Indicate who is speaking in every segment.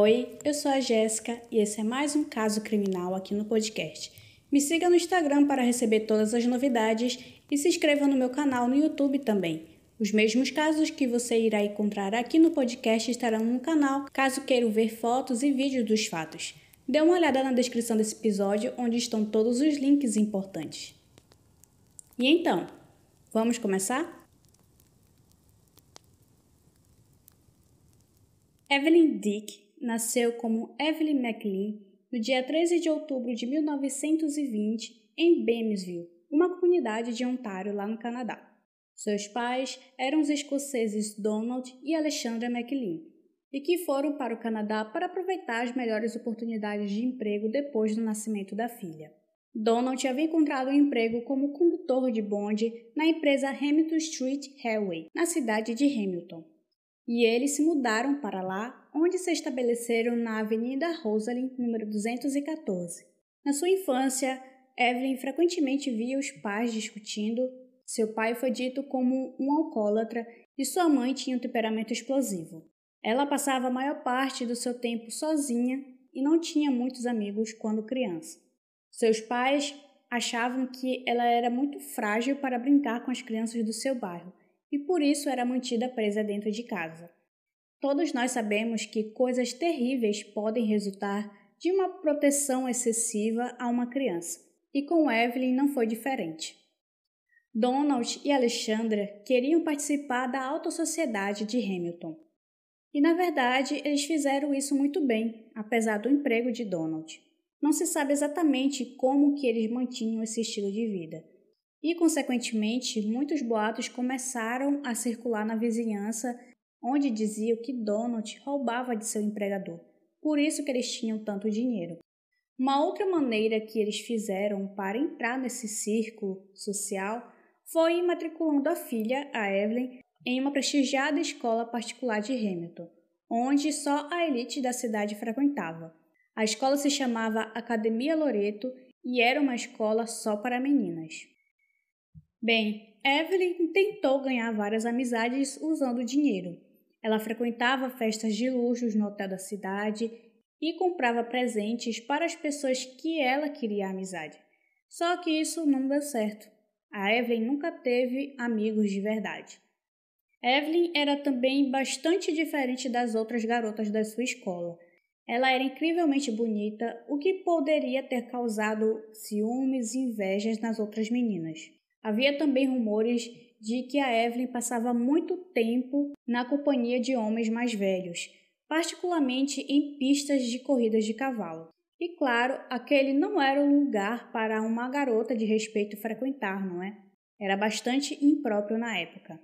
Speaker 1: Oi, eu sou a Jéssica e esse é mais um caso criminal aqui no podcast. Me siga no Instagram para receber todas as novidades e se inscreva no meu canal no YouTube também. Os mesmos casos que você irá encontrar aqui no podcast estarão no canal, caso queira ver fotos e vídeos dos fatos. Dê uma olhada na descrição desse episódio, onde estão todos os links importantes. E então, vamos começar? Evelyn Dick nasceu como Evelyn McLean no dia 13 de outubro de 1920 em Bamesville, uma comunidade de Ontário, lá no Canadá. Seus pais eram os escoceses Donald e Alexandra McLean, e que foram para o Canadá para aproveitar as melhores oportunidades de emprego depois do nascimento da filha. Donald havia encontrado um emprego como condutor de bonde na empresa Hamilton Street Railway, na cidade de Hamilton. E eles se mudaram para lá, onde se estabeleceram na Avenida Rosalind, número 214. Na sua infância, Evelyn frequentemente via os pais discutindo. Seu pai foi dito como um alcoólatra e sua mãe tinha um temperamento explosivo. Ela passava a maior parte do seu tempo sozinha e não tinha muitos amigos quando criança. Seus pais achavam que ela era muito frágil para brincar com as crianças do seu bairro e por isso era mantida presa dentro de casa. Todos nós sabemos que coisas terríveis podem resultar de uma proteção excessiva a uma criança, e com Evelyn não foi diferente. Donald e Alexandra queriam participar da alta sociedade de Hamilton. E na verdade, eles fizeram isso muito bem, apesar do emprego de Donald. Não se sabe exatamente como que eles mantinham esse estilo de vida. E, consequentemente, muitos boatos começaram a circular na vizinhança, onde diziam que Donald roubava de seu empregador. Por isso que eles tinham tanto dinheiro. Uma outra maneira que eles fizeram para entrar nesse círculo social foi matriculando a filha, a Evelyn, em uma prestigiada escola particular de Hamilton, onde só a elite da cidade frequentava. A escola se chamava Academia Loreto e era uma escola só para meninas. Bem, Evelyn tentou ganhar várias amizades usando dinheiro. Ela frequentava festas de luxos no hotel da cidade e comprava presentes para as pessoas que ela queria amizade. Só que isso não deu certo. A Evelyn nunca teve amigos de verdade. Evelyn era também bastante diferente das outras garotas da sua escola. Ela era incrivelmente bonita, o que poderia ter causado ciúmes e invejas nas outras meninas. Havia também rumores de que a Evelyn passava muito tempo na companhia de homens mais velhos, particularmente em pistas de corridas de cavalo. E claro, aquele não era o lugar para uma garota de respeito frequentar, não é? Era bastante impróprio na época.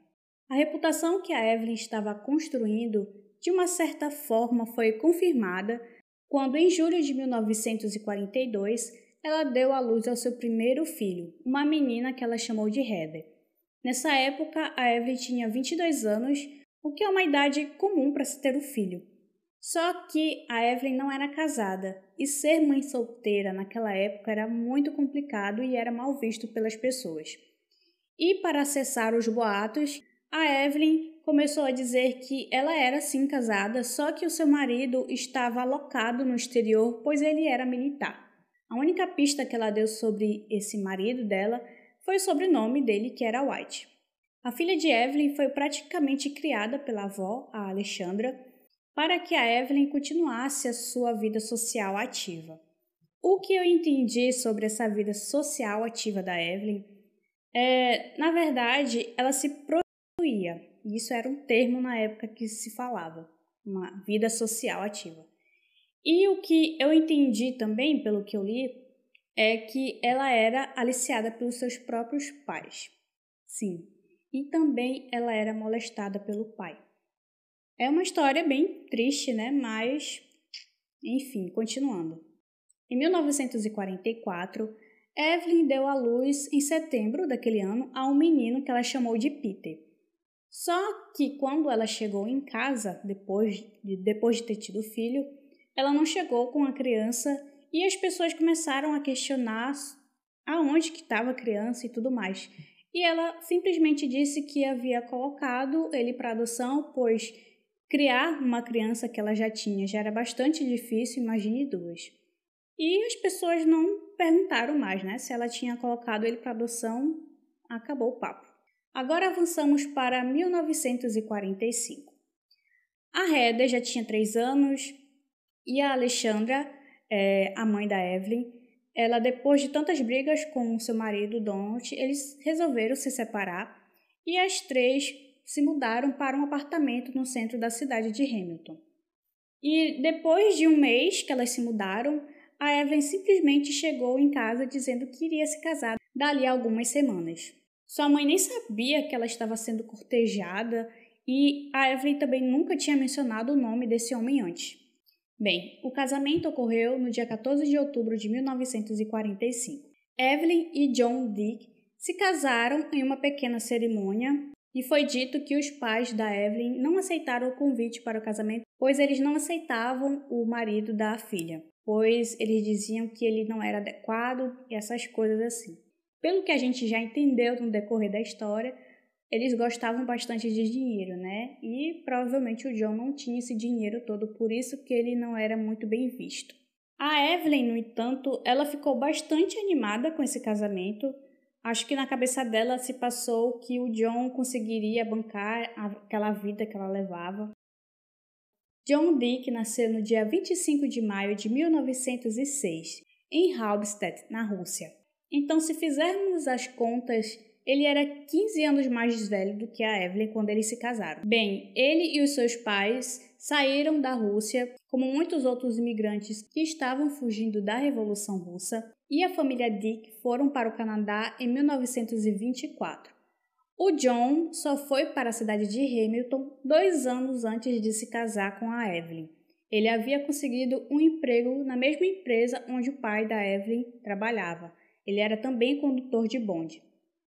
Speaker 1: A reputação que a Evelyn estava construindo, de uma certa forma, foi confirmada quando, em julho de 1942, ela deu à luz ao seu primeiro filho, uma menina que ela chamou de Heather. Nessa época, a Evelyn tinha 22 anos, o que é uma idade comum para se ter um filho. Só que a Evelyn não era casada e ser mãe solteira naquela época era muito complicado e era mal visto pelas pessoas. E para acessar os boatos, a Evelyn começou a dizer que ela era sim casada, só que o seu marido estava alocado no exterior, pois ele era militar. A única pista que ela deu sobre esse marido dela foi o sobrenome dele, que era White. A filha de Evelyn foi praticamente criada pela avó, a Alexandra, para que a Evelyn continuasse a sua vida social ativa. O que eu entendi sobre essa vida social ativa da Evelyn é, na verdade, ela se prostituía. Isso era um termo na época que se falava, uma vida social ativa. E o que eu entendi também, pelo que eu li, é que ela era aliciada pelos seus próprios pais. Sim. E também ela era molestada pelo pai. É uma história bem triste, né? Mas, enfim, continuando. Em 1944, Evelyn deu à luz em setembro daquele ano a um menino que ela chamou de Peter. Só que quando ela chegou em casa, depois de, depois de ter tido o filho, ela não chegou com a criança e as pessoas começaram a questionar aonde que estava a criança e tudo mais. E ela simplesmente disse que havia colocado ele para adoção, pois Criar uma criança que ela já tinha já era bastante difícil, imagine duas. E as pessoas não perguntaram mais, né? Se ela tinha colocado ele para adoção, acabou o papo. Agora avançamos para 1945. A Heather já tinha três anos e a Alexandra, é, a mãe da Evelyn, ela depois de tantas brigas com seu marido Donald, eles resolveram se separar e as três se mudaram para um apartamento no centro da cidade de Hamilton. E depois de um mês que elas se mudaram, a Evelyn simplesmente chegou em casa dizendo que iria se casar dali a algumas semanas. Sua mãe nem sabia que ela estava sendo cortejada e a Evelyn também nunca tinha mencionado o nome desse homem antes. Bem, o casamento ocorreu no dia 14 de outubro de 1945. Evelyn e John Dick se casaram em uma pequena cerimônia e foi dito que os pais da Evelyn não aceitaram o convite para o casamento, pois eles não aceitavam o marido da filha, pois eles diziam que ele não era adequado e essas coisas assim. Pelo que a gente já entendeu no decorrer da história, eles gostavam bastante de dinheiro, né? E provavelmente o John não tinha esse dinheiro todo, por isso que ele não era muito bem visto. A Evelyn, no entanto, ela ficou bastante animada com esse casamento, Acho que na cabeça dela se passou que o John conseguiria bancar aquela vida que ela levava. John Dick nasceu no dia 25 de maio de 1906, em Halbstadt, na Rússia. Então, se fizermos as contas, ele era 15 anos mais velho do que a Evelyn quando eles se casaram. Bem, ele e os seus pais saíram da Rússia, como muitos outros imigrantes que estavam fugindo da Revolução Russa, e a família Dick foram para o Canadá em 1924. O John só foi para a cidade de Hamilton dois anos antes de se casar com a Evelyn. Ele havia conseguido um emprego na mesma empresa onde o pai da Evelyn trabalhava. Ele era também condutor de bonde.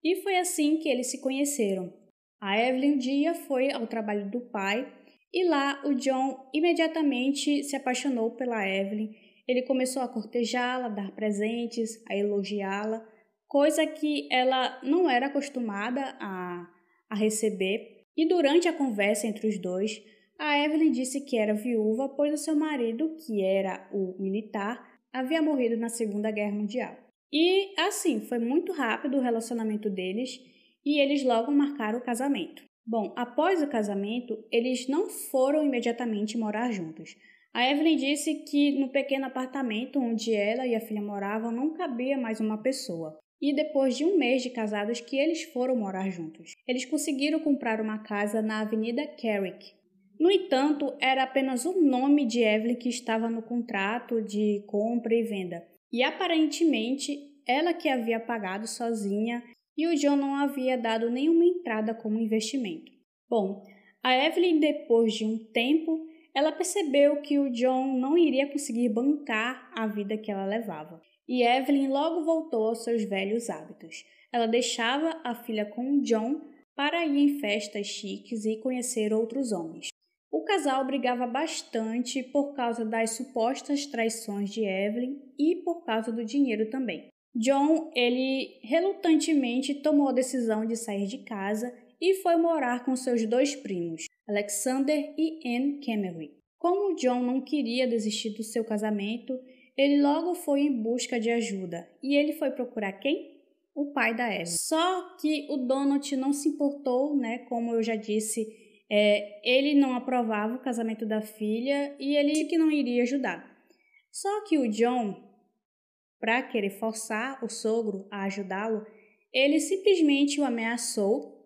Speaker 1: E foi assim que eles se conheceram. A Evelyn dia foi ao trabalho do pai e lá o John imediatamente se apaixonou pela Evelyn ele começou a cortejá-la, dar presentes, a elogiá-la, coisa que ela não era acostumada a, a receber. E durante a conversa entre os dois, a Evelyn disse que era viúva, pois o seu marido, que era o militar, havia morrido na Segunda Guerra Mundial. E assim, foi muito rápido o relacionamento deles e eles logo marcaram o casamento. Bom, após o casamento, eles não foram imediatamente morar juntos. A Evelyn disse que no pequeno apartamento onde ela e a filha moravam não cabia mais uma pessoa. E depois de um mês de casados que eles foram morar juntos. Eles conseguiram comprar uma casa na Avenida Carrick. No entanto, era apenas o nome de Evelyn que estava no contrato de compra e venda. E aparentemente ela que havia pagado sozinha e o John não havia dado nenhuma entrada como investimento. Bom, a Evelyn, depois de um tempo, ela percebeu que o John não iria conseguir bancar a vida que ela levava. E Evelyn logo voltou aos seus velhos hábitos. Ela deixava a filha com o John para ir em festas chiques e conhecer outros homens. O casal brigava bastante por causa das supostas traições de Evelyn e por causa do dinheiro também. John, ele relutantemente tomou a decisão de sair de casa e foi morar com seus dois primos, Alexander e Anne Cameron. Como John não queria desistir do seu casamento, ele logo foi em busca de ajuda e ele foi procurar quem? O pai da Eva. Só que o Donald não se importou, né? Como eu já disse, é, ele não aprovava o casamento da filha e ele disse que não iria ajudar. Só que o John, para querer forçar o sogro a ajudá-lo, ele simplesmente o ameaçou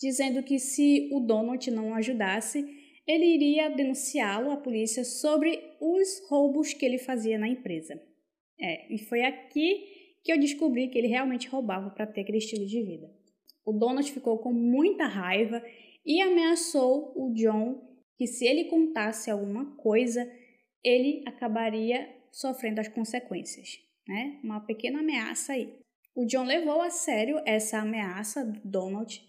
Speaker 1: dizendo que se o Donald não ajudasse, ele iria denunciá-lo à polícia sobre os roubos que ele fazia na empresa. É, e foi aqui que eu descobri que ele realmente roubava para ter aquele estilo de vida. O Donald ficou com muita raiva e ameaçou o John que se ele contasse alguma coisa, ele acabaria sofrendo as consequências, né? Uma pequena ameaça aí. O John levou a sério essa ameaça do Donald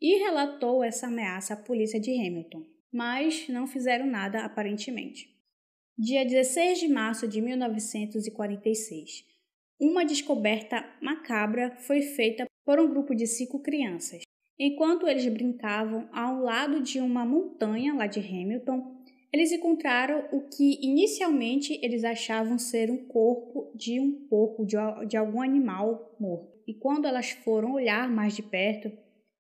Speaker 1: e relatou essa ameaça à polícia de Hamilton, mas não fizeram nada aparentemente. Dia 16 de março de 1946, uma descoberta macabra foi feita por um grupo de cinco crianças. Enquanto eles brincavam ao lado de uma montanha lá de Hamilton, eles encontraram o que inicialmente eles achavam ser um corpo de um porco, de, de algum animal morto. E quando elas foram olhar mais de perto,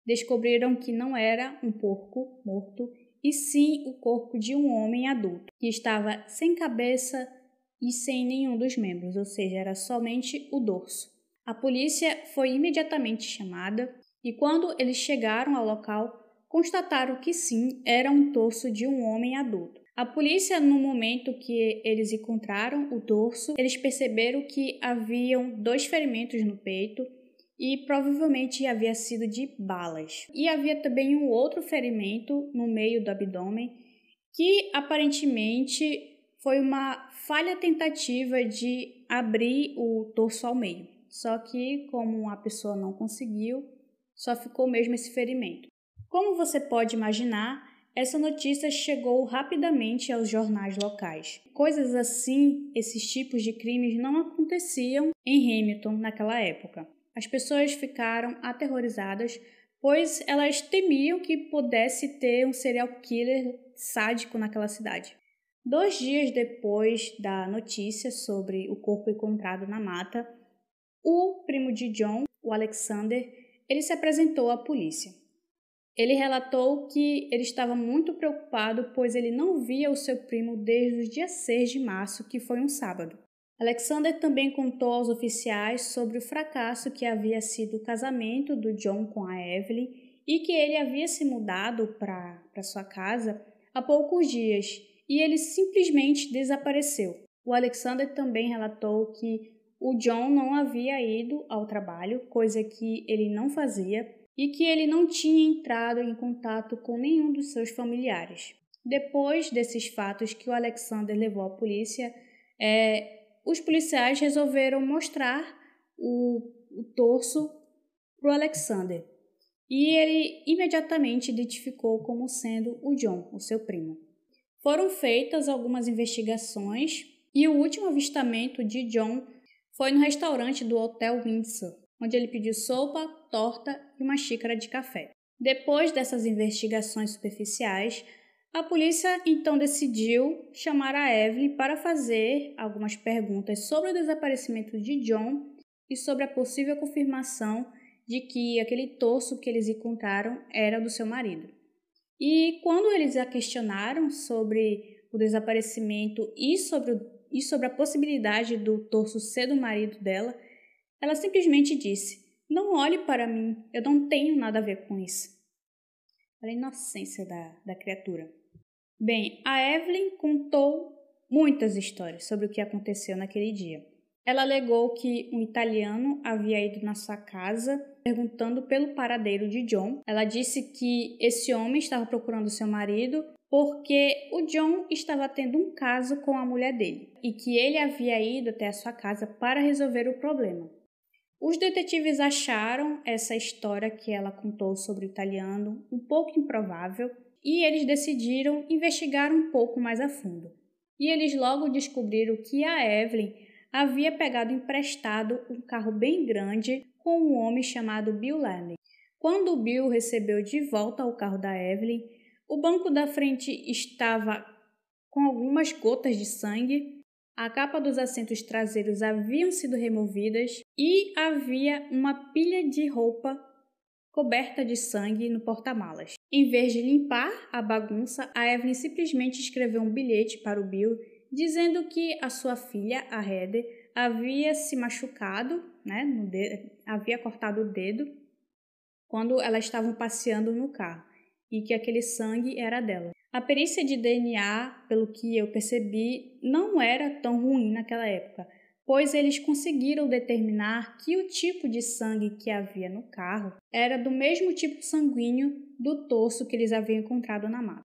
Speaker 1: descobriram que não era um porco morto, e sim o corpo de um homem adulto, que estava sem cabeça e sem nenhum dos membros, ou seja, era somente o dorso. A polícia foi imediatamente chamada e quando eles chegaram ao local, constataram que sim, era um torso de um homem adulto. A polícia, no momento que eles encontraram o dorso, eles perceberam que haviam dois ferimentos no peito e provavelmente havia sido de balas. E havia também um outro ferimento no meio do abdômen que aparentemente foi uma falha tentativa de abrir o torso ao meio. Só que, como a pessoa não conseguiu, só ficou mesmo esse ferimento. Como você pode imaginar, essa notícia chegou rapidamente aos jornais locais. Coisas assim, esses tipos de crimes não aconteciam em Hamilton naquela época. As pessoas ficaram aterrorizadas, pois elas temiam que pudesse ter um serial killer sádico naquela cidade. Dois dias depois da notícia sobre o corpo encontrado na mata, o primo de John, o Alexander, ele se apresentou à polícia. Ele relatou que ele estava muito preocupado, pois ele não via o seu primo desde o dia 6 de março, que foi um sábado. Alexander também contou aos oficiais sobre o fracasso que havia sido o casamento do John com a Evelyn e que ele havia se mudado para sua casa há poucos dias e ele simplesmente desapareceu. O Alexander também relatou que o John não havia ido ao trabalho, coisa que ele não fazia, e que ele não tinha entrado em contato com nenhum dos seus familiares. Depois desses fatos que o Alexander levou à polícia, é, os policiais resolveram mostrar o, o torso para o Alexander. E ele imediatamente identificou como sendo o John, o seu primo. Foram feitas algumas investigações e o último avistamento de John foi no restaurante do Hotel Windsor, onde ele pediu sopa, torta e uma xícara de café. Depois dessas investigações superficiais, a polícia então decidiu chamar a Evelyn para fazer algumas perguntas sobre o desaparecimento de John e sobre a possível confirmação de que aquele torso que eles encontraram era do seu marido. E quando eles a questionaram sobre o desaparecimento e sobre, o, e sobre a possibilidade do torso ser do marido dela, ela simplesmente disse: Não olhe para mim, eu não tenho nada a ver com isso. Olha a inocência da, da criatura. Bem, a Evelyn contou muitas histórias sobre o que aconteceu naquele dia. Ela alegou que um italiano havia ido na sua casa perguntando pelo paradeiro de John. Ela disse que esse homem estava procurando seu marido porque o John estava tendo um caso com a mulher dele e que ele havia ido até a sua casa para resolver o problema. Os detetives acharam essa história que ela contou sobre o italiano um pouco improvável e eles decidiram investigar um pouco mais a fundo. E eles logo descobriram que a Evelyn havia pegado emprestado um carro bem grande com um homem chamado Bill Lemley. Quando Bill recebeu de volta o carro da Evelyn, o banco da frente estava com algumas gotas de sangue, a capa dos assentos traseiros haviam sido removidas e havia uma pilha de roupa coberta de sangue no porta-malas. Em vez de limpar a bagunça, a Evelyn simplesmente escreveu um bilhete para o Bill dizendo que a sua filha, a Heather, havia se machucado, né, dedo, havia cortado o dedo quando elas estavam passeando no carro e que aquele sangue era dela. A perícia de DNA, pelo que eu percebi, não era tão ruim naquela época, pois eles conseguiram determinar que o tipo de sangue que havia no carro era do mesmo tipo sanguíneo do torso que eles haviam encontrado na mata.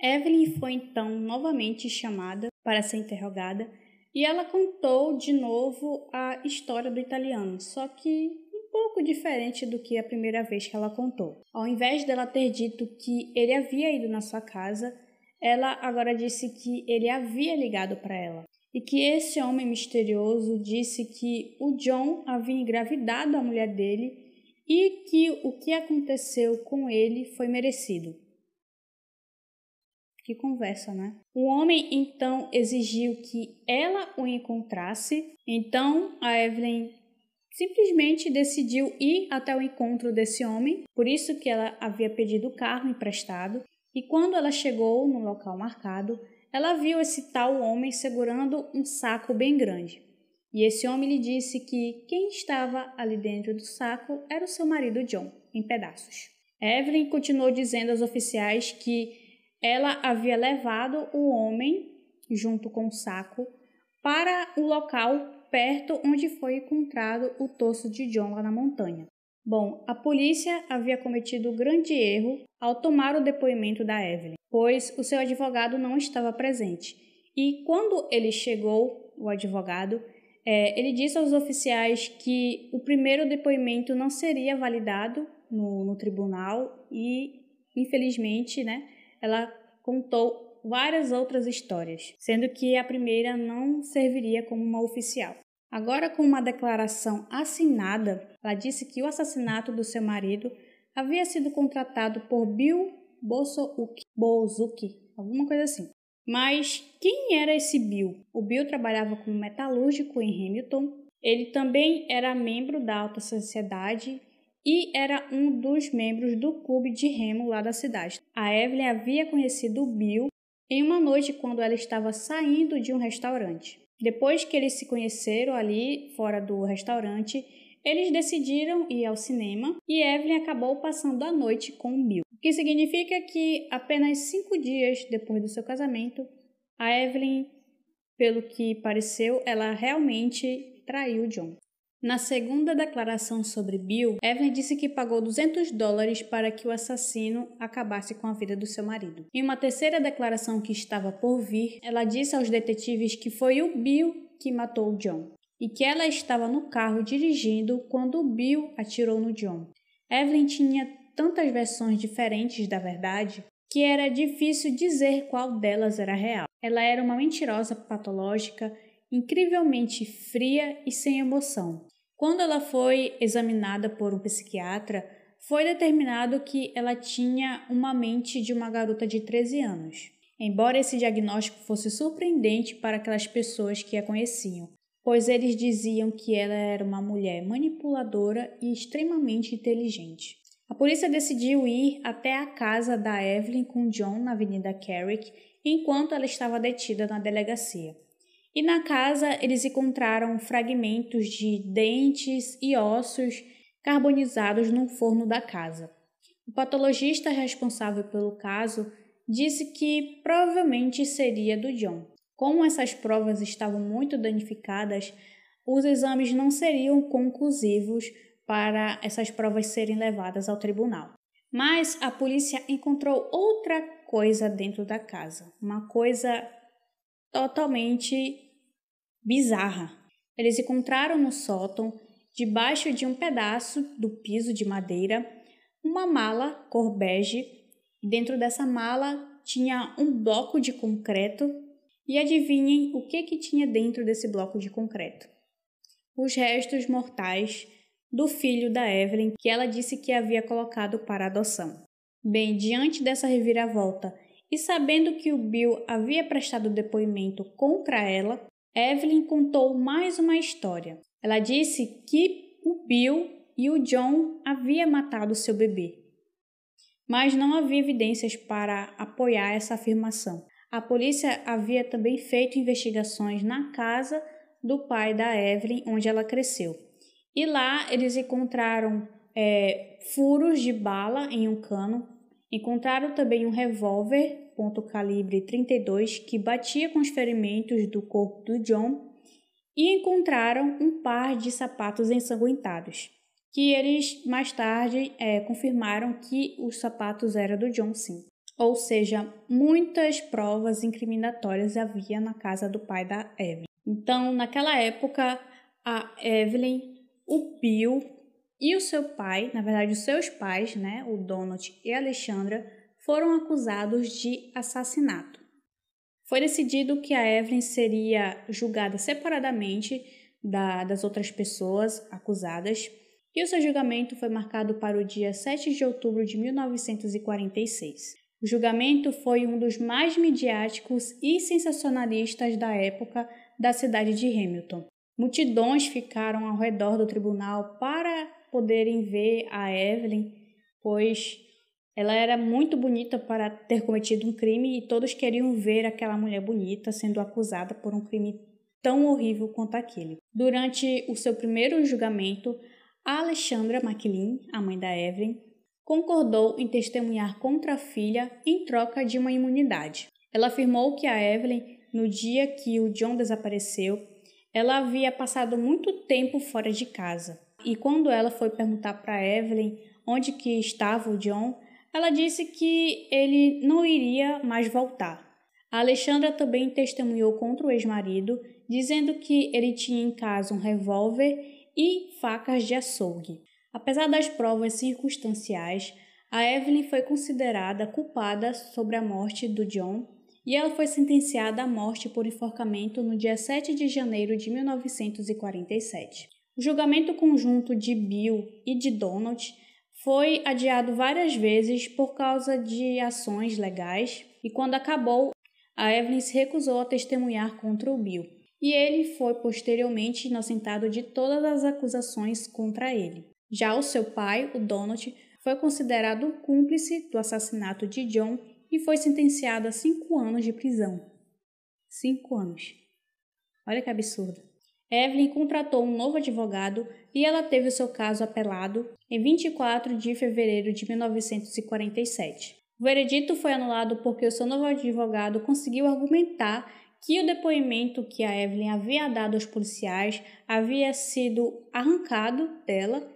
Speaker 1: Evelyn foi então novamente chamada para ser interrogada e ela contou de novo a história do italiano, só que pouco diferente do que a primeira vez que ela contou. Ao invés dela ter dito que ele havia ido na sua casa, ela agora disse que ele havia ligado para ela e que esse homem misterioso disse que o John havia engravidado a mulher dele e que o que aconteceu com ele foi merecido. Que conversa, né? O homem então exigiu que ela o encontrasse. Então a Evelyn simplesmente decidiu ir até o encontro desse homem, por isso que ela havia pedido o carro emprestado. E quando ela chegou no local marcado, ela viu esse tal homem segurando um saco bem grande. E esse homem lhe disse que quem estava ali dentro do saco era o seu marido John, em pedaços. Evelyn continuou dizendo aos oficiais que ela havia levado o homem, junto com o saco, para o local perto onde foi encontrado o torso de John lá na montanha. Bom, a polícia havia cometido grande erro ao tomar o depoimento da Evelyn, pois o seu advogado não estava presente. E quando ele chegou, o advogado, é, ele disse aos oficiais que o primeiro depoimento não seria validado no, no tribunal e, infelizmente, né, ela contou várias outras histórias, sendo que a primeira não serviria como uma oficial. Agora, com uma declaração assinada, ela disse que o assassinato do seu marido havia sido contratado por Bill Bozuki, alguma coisa assim. Mas quem era esse Bill? O Bill trabalhava como metalúrgico em Hamilton. Ele também era membro da alta sociedade e era um dos membros do clube de remo lá da cidade. A Evelyn havia conhecido o Bill em uma noite quando ela estava saindo de um restaurante. Depois que eles se conheceram ali fora do restaurante, eles decidiram ir ao cinema e Evelyn acabou passando a noite com Bill. O que significa que apenas cinco dias depois do seu casamento, a Evelyn, pelo que pareceu, ela realmente traiu John. Na segunda declaração sobre Bill, Evelyn disse que pagou 200 dólares para que o assassino acabasse com a vida do seu marido. Em uma terceira declaração que estava por vir, ela disse aos detetives que foi o Bill que matou John e que ela estava no carro dirigindo quando o Bill atirou no John. Evelyn tinha tantas versões diferentes da verdade que era difícil dizer qual delas era real. Ela era uma mentirosa patológica incrivelmente fria e sem emoção. Quando ela foi examinada por um psiquiatra, foi determinado que ela tinha uma mente de uma garota de 13 anos. Embora esse diagnóstico fosse surpreendente para aquelas pessoas que a conheciam, pois eles diziam que ela era uma mulher manipuladora e extremamente inteligente. A polícia decidiu ir até a casa da Evelyn com John na Avenida Carrick enquanto ela estava detida na delegacia. E na casa eles encontraram fragmentos de dentes e ossos carbonizados no forno da casa. O patologista responsável pelo caso disse que provavelmente seria do John. Como essas provas estavam muito danificadas, os exames não seriam conclusivos para essas provas serem levadas ao tribunal. Mas a polícia encontrou outra coisa dentro da casa, uma coisa totalmente bizarra. Eles encontraram no sótão, debaixo de um pedaço do piso de madeira, uma mala cor bege. Dentro dessa mala tinha um bloco de concreto. E adivinhem o que, que tinha dentro desse bloco de concreto? Os restos mortais do filho da Evelyn que ela disse que havia colocado para adoção. Bem, diante dessa reviravolta e sabendo que o Bill havia prestado depoimento contra ela, Evelyn contou mais uma história. Ela disse que o Bill e o John haviam matado seu bebê. Mas não havia evidências para apoiar essa afirmação. A polícia havia também feito investigações na casa do pai da Evelyn, onde ela cresceu. E lá eles encontraram é, furos de bala em um cano, encontraram também um revólver ponto calibre 32 que batia com os ferimentos do corpo do John e encontraram um par de sapatos ensanguentados, que eles mais tarde é, confirmaram que os sapatos eram do John sim. Ou seja, muitas provas incriminatórias havia na casa do pai da Evelyn. Então, naquela época, a Evelyn, o Bill e o seu pai, na verdade, os seus pais, né, o Donald e a Alexandra, foram acusados de assassinato. Foi decidido que a Evelyn seria julgada separadamente da, das outras pessoas acusadas e o seu julgamento foi marcado para o dia 7 de outubro de 1946. O julgamento foi um dos mais midiáticos e sensacionalistas da época da cidade de Hamilton. Multidões ficaram ao redor do tribunal para poderem ver a Evelyn, pois ela era muito bonita para ter cometido um crime e todos queriam ver aquela mulher bonita sendo acusada por um crime tão horrível quanto aquele. Durante o seu primeiro julgamento, a Alexandra McLean, a mãe da Evelyn, concordou em testemunhar contra a filha em troca de uma imunidade. Ela afirmou que a Evelyn, no dia que o John desapareceu, ela havia passado muito tempo fora de casa. E quando ela foi perguntar para Evelyn onde que estava o John, ela disse que ele não iria mais voltar. A Alexandra também testemunhou contra o ex-marido, dizendo que ele tinha em casa um revólver e facas de açougue. Apesar das provas circunstanciais, a Evelyn foi considerada culpada sobre a morte do John e ela foi sentenciada à morte por enforcamento no dia 7 de janeiro de 1947. O julgamento conjunto de Bill e de Donald foi adiado várias vezes por causa de ações legais e quando acabou, a Evelyn se recusou a testemunhar contra o Bill e ele foi posteriormente inocentado de todas as acusações contra ele. Já o seu pai, o Donald, foi considerado cúmplice do assassinato de John e foi sentenciado a cinco anos de prisão. Cinco anos. Olha que absurdo. Evelyn contratou um novo advogado e ela teve o seu caso apelado em 24 de fevereiro de 1947. O veredito foi anulado porque o seu novo advogado conseguiu argumentar que o depoimento que a Evelyn havia dado aos policiais havia sido arrancado dela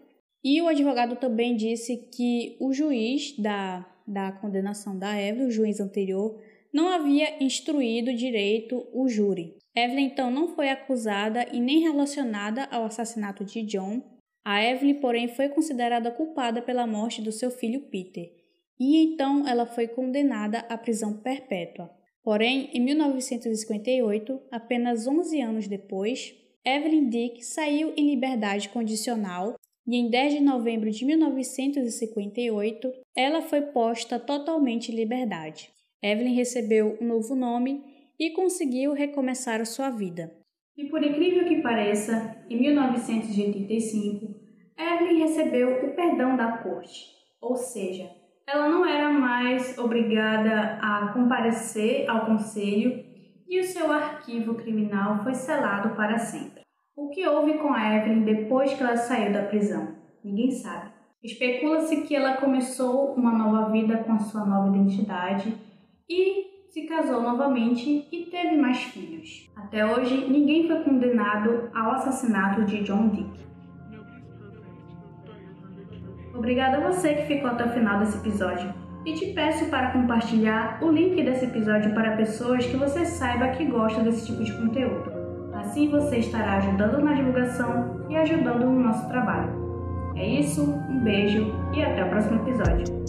Speaker 1: e o advogado também disse que o juiz da, da condenação da Evelyn, o juiz anterior, não havia instruído direito o júri. Evelyn então não foi acusada e nem relacionada ao assassinato de John. A Evelyn, porém, foi considerada culpada pela morte do seu filho Peter, e então ela foi condenada à prisão perpétua. Porém, em 1958, apenas 11 anos depois, Evelyn Dick saiu em liberdade condicional e em 10 de novembro de 1958 ela foi posta totalmente em liberdade. Evelyn recebeu um novo nome e conseguiu recomeçar sua vida. E por incrível que pareça, em 1985, Evelyn recebeu o perdão da corte, ou seja, ela não era mais obrigada a comparecer ao conselho e o seu arquivo criminal foi selado para sempre. O que houve com a Evelyn depois que ela saiu da prisão? Ninguém sabe. Especula-se que ela começou uma nova vida com a sua nova identidade e se casou novamente e teve mais filhos. Até hoje, ninguém foi condenado ao assassinato de John Dick. Obrigada a você que ficou até o final desse episódio. E te peço para compartilhar o link desse episódio para pessoas que você saiba que gostam desse tipo de conteúdo. Assim você estará ajudando na divulgação e ajudando no nosso trabalho. É isso, um beijo e até o próximo episódio.